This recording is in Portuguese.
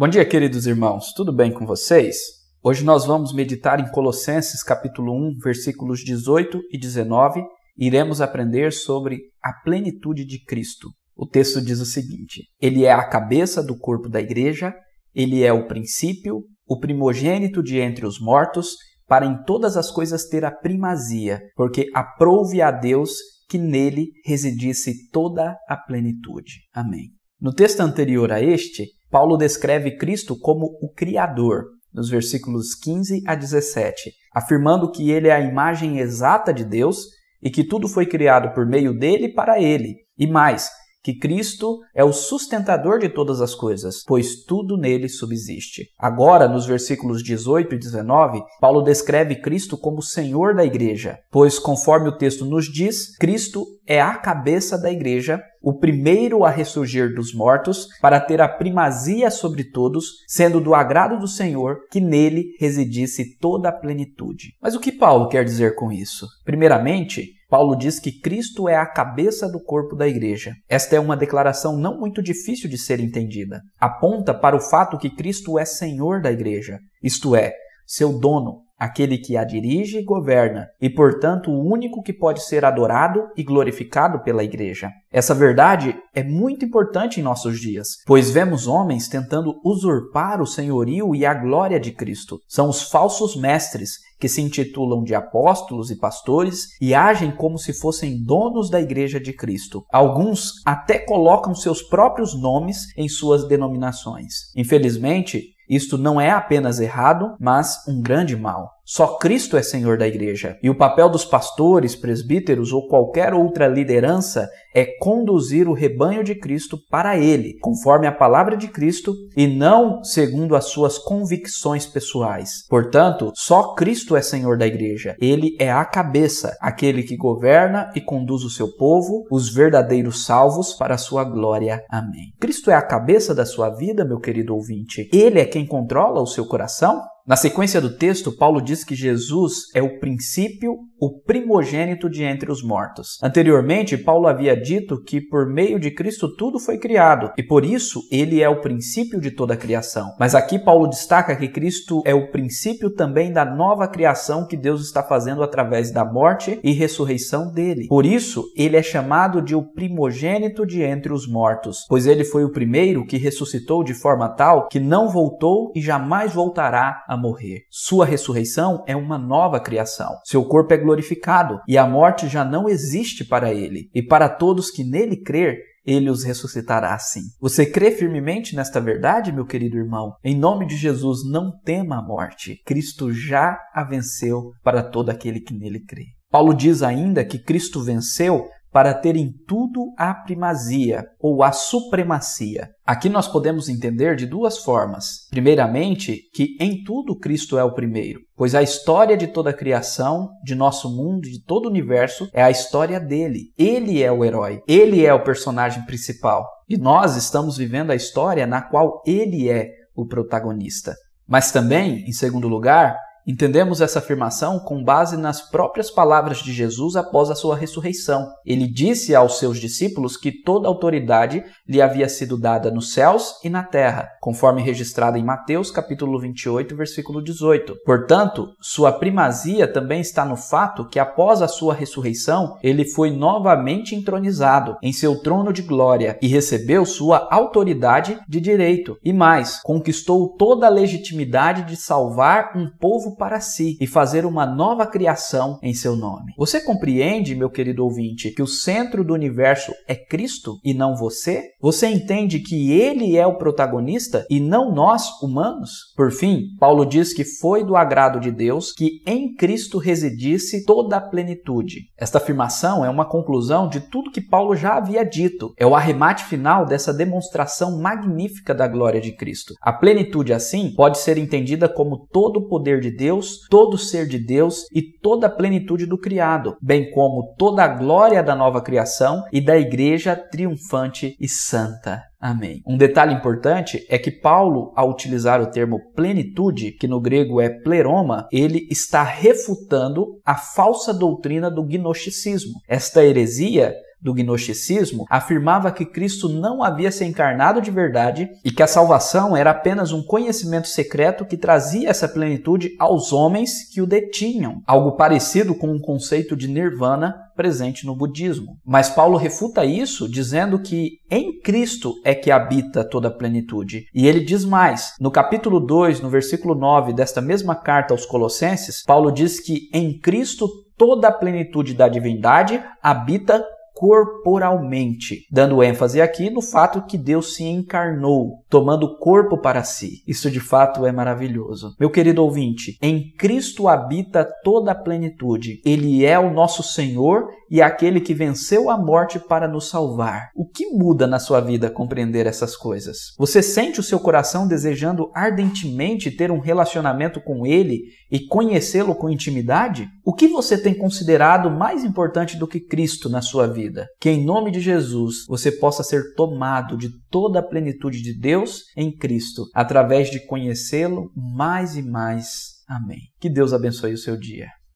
Bom dia, queridos irmãos. Tudo bem com vocês? Hoje nós vamos meditar em Colossenses capítulo 1, versículos 18 e 19 e iremos aprender sobre a plenitude de Cristo. O texto diz o seguinte: Ele é a cabeça do corpo da igreja, ele é o princípio, o primogênito de entre os mortos, para em todas as coisas ter a primazia, porque aprouve a Deus que nele residisse toda a plenitude. Amém. No texto anterior a este, Paulo descreve Cristo como o Criador, nos versículos 15 a 17, afirmando que ele é a imagem exata de Deus e que tudo foi criado por meio dele para ele. E mais, que Cristo é o sustentador de todas as coisas, pois tudo nele subsiste. Agora, nos versículos 18 e 19, Paulo descreve Cristo como Senhor da igreja, pois, conforme o texto nos diz, Cristo é a cabeça da igreja, o primeiro a ressurgir dos mortos, para ter a primazia sobre todos, sendo do agrado do Senhor que nele residisse toda a plenitude. Mas o que Paulo quer dizer com isso? Primeiramente, Paulo diz que Cristo é a cabeça do corpo da igreja. Esta é uma declaração não muito difícil de ser entendida. Aponta para o fato que Cristo é Senhor da igreja, isto é, seu dono, aquele que a dirige e governa, e portanto o único que pode ser adorado e glorificado pela igreja. Essa verdade é muito importante em nossos dias, pois vemos homens tentando usurpar o senhorio e a glória de Cristo. São os falsos mestres que se intitulam de apóstolos e pastores e agem como se fossem donos da igreja de Cristo. Alguns até colocam seus próprios nomes em suas denominações. Infelizmente, isto não é apenas errado, mas um grande mal. Só Cristo é Senhor da igreja. E o papel dos pastores, presbíteros ou qualquer outra liderança é conduzir o rebanho de Cristo para Ele, conforme a palavra de Cristo e não segundo as suas convicções pessoais. Portanto, só Cristo é Senhor da igreja. Ele é a cabeça, aquele que governa e conduz o seu povo, os verdadeiros salvos, para a sua glória. Amém. Cristo é a cabeça da sua vida, meu querido ouvinte. Ele é quem controla o seu coração? Na sequência do texto, Paulo diz que Jesus é o princípio, o primogênito de entre os mortos. Anteriormente, Paulo havia dito que por meio de Cristo tudo foi criado e por isso ele é o princípio de toda a criação. Mas aqui Paulo destaca que Cristo é o princípio também da nova criação que Deus está fazendo através da morte e ressurreição dele. Por isso, ele é chamado de o primogênito de entre os mortos, pois ele foi o primeiro que ressuscitou de forma tal que não voltou e jamais voltará a morrer. Sua ressurreição é uma nova criação. Seu corpo é glorificado e a morte já não existe para ele. E para todos que nele crer, ele os ressuscitará assim. Você crê firmemente nesta verdade, meu querido irmão? Em nome de Jesus, não tema a morte. Cristo já a venceu para todo aquele que nele crê. Paulo diz ainda que Cristo venceu para ter em tudo a primazia ou a supremacia. Aqui nós podemos entender de duas formas. Primeiramente, que em tudo Cristo é o primeiro, pois a história de toda a criação, de nosso mundo, de todo o universo, é a história dele. Ele é o herói, ele é o personagem principal. E nós estamos vivendo a história na qual ele é o protagonista. Mas também, em segundo lugar, Entendemos essa afirmação com base nas próprias palavras de Jesus após a sua ressurreição. Ele disse aos seus discípulos que toda autoridade lhe havia sido dada nos céus e na terra, conforme registrado em Mateus capítulo 28, versículo 18. Portanto, sua primazia também está no fato que após a sua ressurreição, ele foi novamente entronizado em seu trono de glória e recebeu sua autoridade de direito. E mais, conquistou toda a legitimidade de salvar um povo para si e fazer uma nova criação em seu nome. Você compreende, meu querido ouvinte, que o centro do universo é Cristo e não você? Você entende que ele é o protagonista e não nós, humanos? Por fim, Paulo diz que foi do agrado de Deus que em Cristo residisse toda a plenitude. Esta afirmação é uma conclusão de tudo que Paulo já havia dito. É o arremate final dessa demonstração magnífica da glória de Cristo. A plenitude, assim, pode ser entendida como todo o poder de Deus Deus, todo ser de Deus e toda a plenitude do criado, bem como toda a glória da nova criação e da igreja triunfante e santa. Amém. Um detalhe importante é que Paulo, ao utilizar o termo plenitude, que no grego é pleroma, ele está refutando a falsa doutrina do gnosticismo. Esta heresia do gnosticismo afirmava que Cristo não havia se encarnado de verdade e que a salvação era apenas um conhecimento secreto que trazia essa plenitude aos homens que o detinham, algo parecido com um conceito de nirvana presente no budismo. Mas Paulo refuta isso dizendo que em Cristo é que habita toda a plenitude. E ele diz mais, no capítulo 2, no versículo 9 desta mesma carta aos Colossenses, Paulo diz que em Cristo toda a plenitude da divindade habita corporalmente, dando ênfase aqui no fato que Deus se encarnou, tomando corpo para si. Isso de fato é maravilhoso. Meu querido ouvinte, em Cristo habita toda a plenitude. Ele é o nosso Senhor e aquele que venceu a morte para nos salvar. O que muda na sua vida compreender essas coisas? Você sente o seu coração desejando ardentemente ter um relacionamento com ele e conhecê-lo com intimidade? O que você tem considerado mais importante do que Cristo na sua vida? Vida. Que em nome de Jesus você possa ser tomado de toda a plenitude de Deus em Cristo, através de conhecê-lo mais e mais. Amém. Que Deus abençoe o seu dia.